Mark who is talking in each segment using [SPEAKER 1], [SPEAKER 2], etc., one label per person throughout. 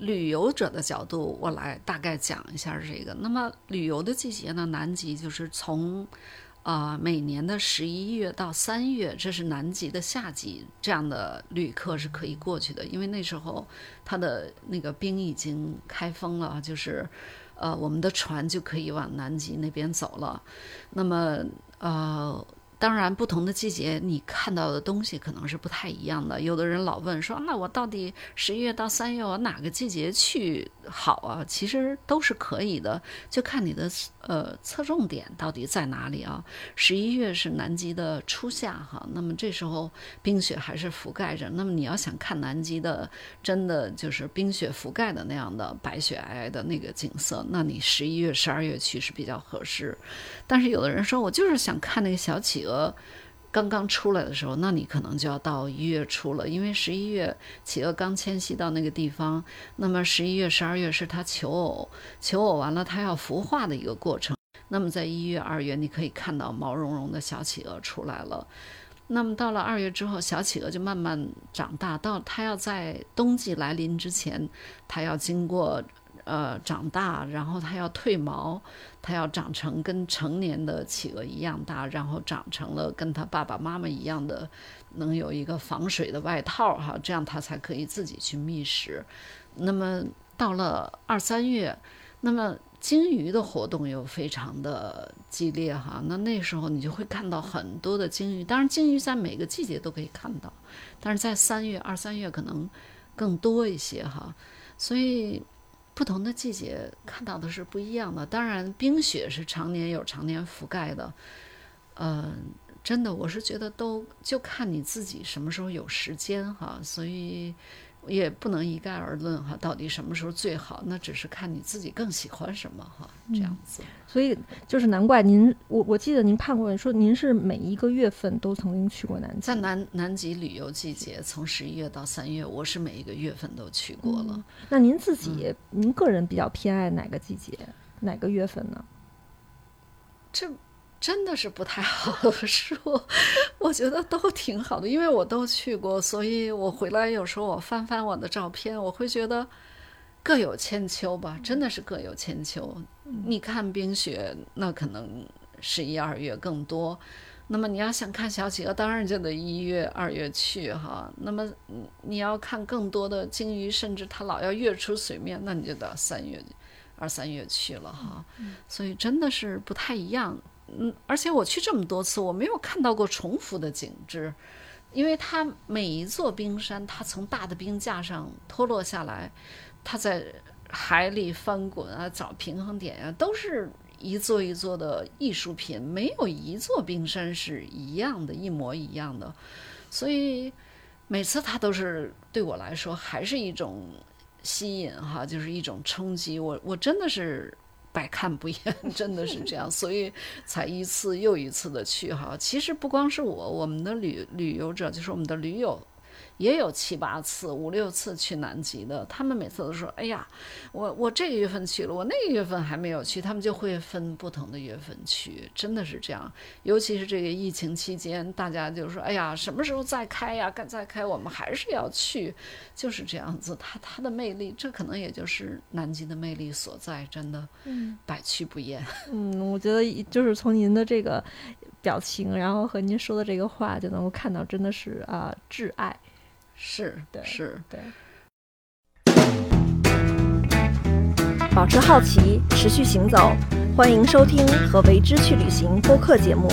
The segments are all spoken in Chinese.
[SPEAKER 1] 旅游者的角度，我来大概讲一下这个。那么旅游的季节呢，南极就是从啊、每年的十一月到三月，这是南极的夏季，这样的旅客是可以过去的，因为那时候它的那个冰已经开封了，就是呃我们的船就可以往南极那边走了。那么呃。当然，不同的季节你看到的东西可能是不太一样的。有的人老问说：“那我到底十一月到三月，我哪个季节去好啊？”其实都是可以的，就看你的呃侧重点到底在哪里啊。十一月是南极的初夏哈，那么这时候冰雪还是覆盖着。那么你要想看南极的真的就是冰雪覆盖的那样的白雪皑皑的那个景色，那你十一月、十二月去是比较合适。但是有的人说我就是想看那个小企鹅。刚刚出来的时候，那你可能就要到一月初了，因为十一月企鹅刚迁徙到那个地方，那么十一月、十二月是它求偶，求偶完了它要孵化的一个过程。那么在一月、二月，你可以看到毛茸茸的小企鹅出来了。那么到了二月之后，小企鹅就慢慢长大，到它要在冬季来临之前，它要经过呃长大，然后它要褪毛。它要长成跟成年的企鹅一样大，然后长成了跟它爸爸妈妈一样的，能有一个防水的外套哈，这样它才可以自己去觅食。那么到了二三月，那么鲸鱼的活动又非常的激烈哈，那那时候你就会看到很多的鲸鱼。当然，鲸鱼在每个季节都可以看到，但是在三月、二三月可能更多一些哈，所以。不同的季节看到的是不一样的，当然冰雪是常年有常年覆盖的，嗯，真的我是觉得都就看你自己什么时候有时间哈，所以也不能一概而论哈，到底什么时候最好，那只是看你自己更喜欢什么哈，这样子。
[SPEAKER 2] 所以就是难怪您，我我记得您判过说您是每一个月份都曾经去过南极，
[SPEAKER 1] 在南南极旅游季节，从十一月到三月，我是每一个月份都去过了。
[SPEAKER 2] 嗯、那您自己，您个人比较偏爱哪个季节，哪个月份呢？
[SPEAKER 1] 这真的是不太好说，我觉得都挺好的，因为我都去过，所以我回来有时候我翻翻我的照片，我会觉得。各有千秋吧，真的是各有千秋。你看冰雪，那可能十一二月更多。那么你要想看小企鹅，当然就得一月二月去哈。那么你要看更多的鲸鱼，甚至它老要跃出水面，那你就得三月二三月去了哈。所以真的是不太一样。嗯，而且我去这么多次，我没有看到过重复的景致，因为它每一座冰山，它从大的冰架上脱落下来。它在海里翻滚啊，找平衡点啊，都是一座一座的艺术品，没有一座冰山是一样的，一模一样的。所以每次它都是对我来说还是一种吸引哈，就是一种冲击。我我真的是百看不厌，真的是这样，所以才一次又一次的去哈。其实不光是我，我们的旅旅游者，就是我们的驴友。也有七八次、五六次去南极的，他们每次都说：“哎呀，我我这个月份去了，我那个月份还没有去。”他们就会分不同的月份去，真的是这样。尤其是这个疫情期间，大家就说：“哎呀，什么时候再开呀？该再开，我们还是要去。”就是这样子，它它的魅力，这可能也就是南极的魅力所在，真的，
[SPEAKER 2] 嗯，
[SPEAKER 1] 百去不厌。
[SPEAKER 2] 嗯，我觉得就是从您的这个表情，然后和您说的这个话，就能够看到，真的是啊，挚爱。
[SPEAKER 1] 是
[SPEAKER 2] 对，
[SPEAKER 1] 是
[SPEAKER 2] 对。保持好奇，持续行走。欢迎收听和为之去旅行播客节目。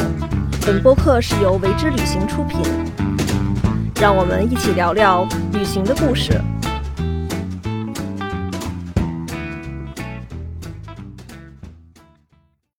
[SPEAKER 2] 本播客是由为之旅行出品。让我们一起聊聊旅行的故事。